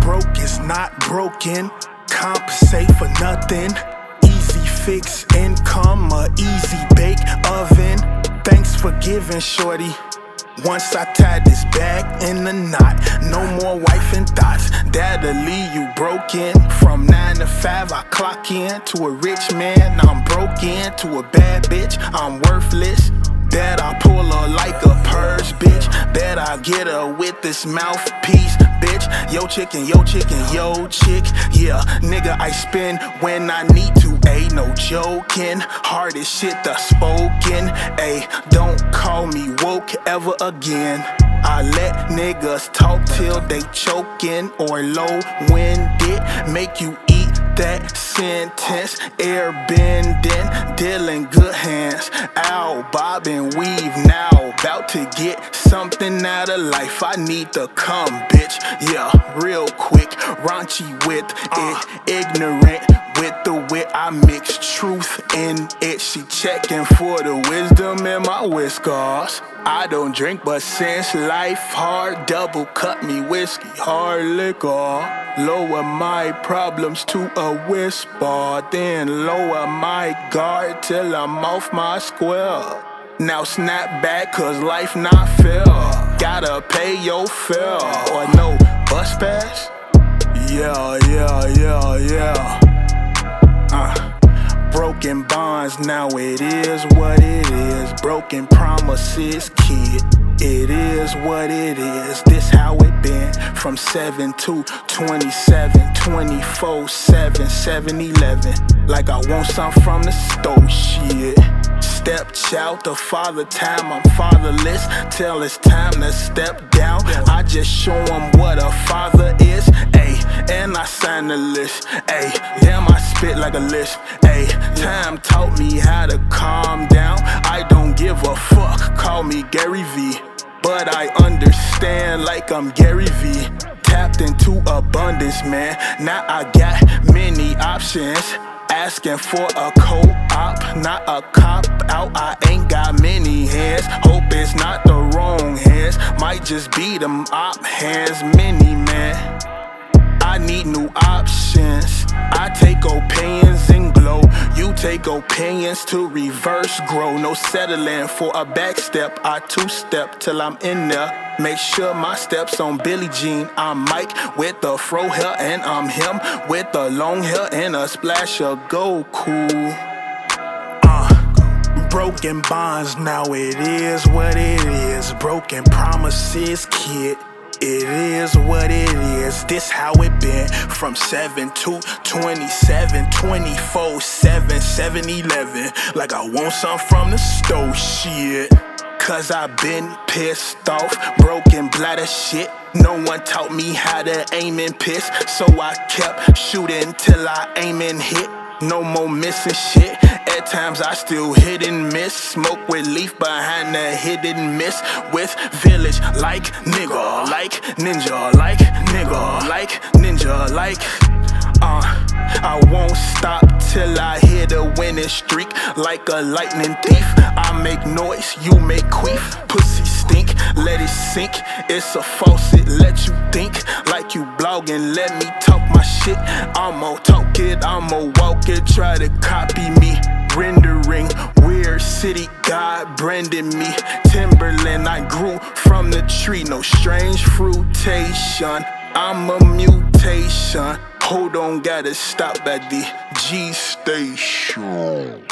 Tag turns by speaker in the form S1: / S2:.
S1: Broke is not broken. Compensate for nothing. Easy fix income, a easy bake oven. Thanks for giving, shorty. Once I tied this bag in a knot, no more wife and thoughts. That'll leave you broken. From nine to five, I clock in to a rich man. I'm broken to a bad bitch. I'm worthless. Bet I pull her like a purse. I get her with this mouthpiece, bitch. Yo chicken, yo chicken, yo chick. Yeah, nigga, I spend when I need to. Ain't no joking. Hardest shit the spoken. Ayy, don't call me woke ever again. I let niggas talk till they choking or low winded. Make you that sentence. Air bending, dealing good hands. Ow, bob and weave now. About to get something out of life. I need to come, bitch. Yeah, real quick. Raunchy with it, uh. ignorant I mix truth in it. She checking for the wisdom in my whiskers. I don't drink, but since life hard, double cut me whiskey, hard liquor. Lower my problems to a whisper, then lower my guard till I'm off my square. Now snap back, cause life not fair. Gotta pay your fare, or no bus pass? Yeah, yeah, yeah, yeah. Broken bonds, now it is what it is. Broken promises, kid. It is what it is. This how it been from 7 to 27, 24, 7, 7, 11. Like I want some from the store, shit. Step Stepchild to father time, I'm fatherless. Till it's time to step down. I just show him what a father is. Ayy, and I sign the list. Ayy, damn, I spit like a list. Ayy, time taught me how to calm down. I don't give a fuck, call me Gary V. But I understand like I'm Gary V. Tapped into abundance, man. Now I got many options. Asking for a co-op, not a cop out. I ain't got many hands. Hope it's not the wrong hands. Might just be them op hands, many man. I need new options. I take opinions and glow. You take opinions to reverse grow. No settling for a backstep. I two step till I'm in there. Make sure my steps on Billie Jean. I'm Mike with the fro hair, and I'm him with the long hair and a splash of Goku. Uh, broken bonds, now it is what it is. Broken promises, kid. It is what it is. This how it been from 7 to 27, 24, 7, 7, 11. Like I want some from the store, shit. Cause I been pissed off, broken bladder shit. No one taught me how to aim and piss. So I kept shooting till I aim and hit. No more missing shit. At times I still hit and miss. Smoke with leaf behind the hidden miss. With village like nigga, like ninja, like nigga, like ninja, like. Uh, I won't stop till I hit a winning streak like a lightning thief. I make noise, you make queef. Pussy stink, let it sink. It's a faucet, let you think like you blogging. Let me my shit. I'ma talk it, I'ma walk it. Try to copy me. Rendering weird city, God branded me. Timberland, I grew from the tree. No strange fruitation. I'm a mutation. Hold on, gotta stop at the G station.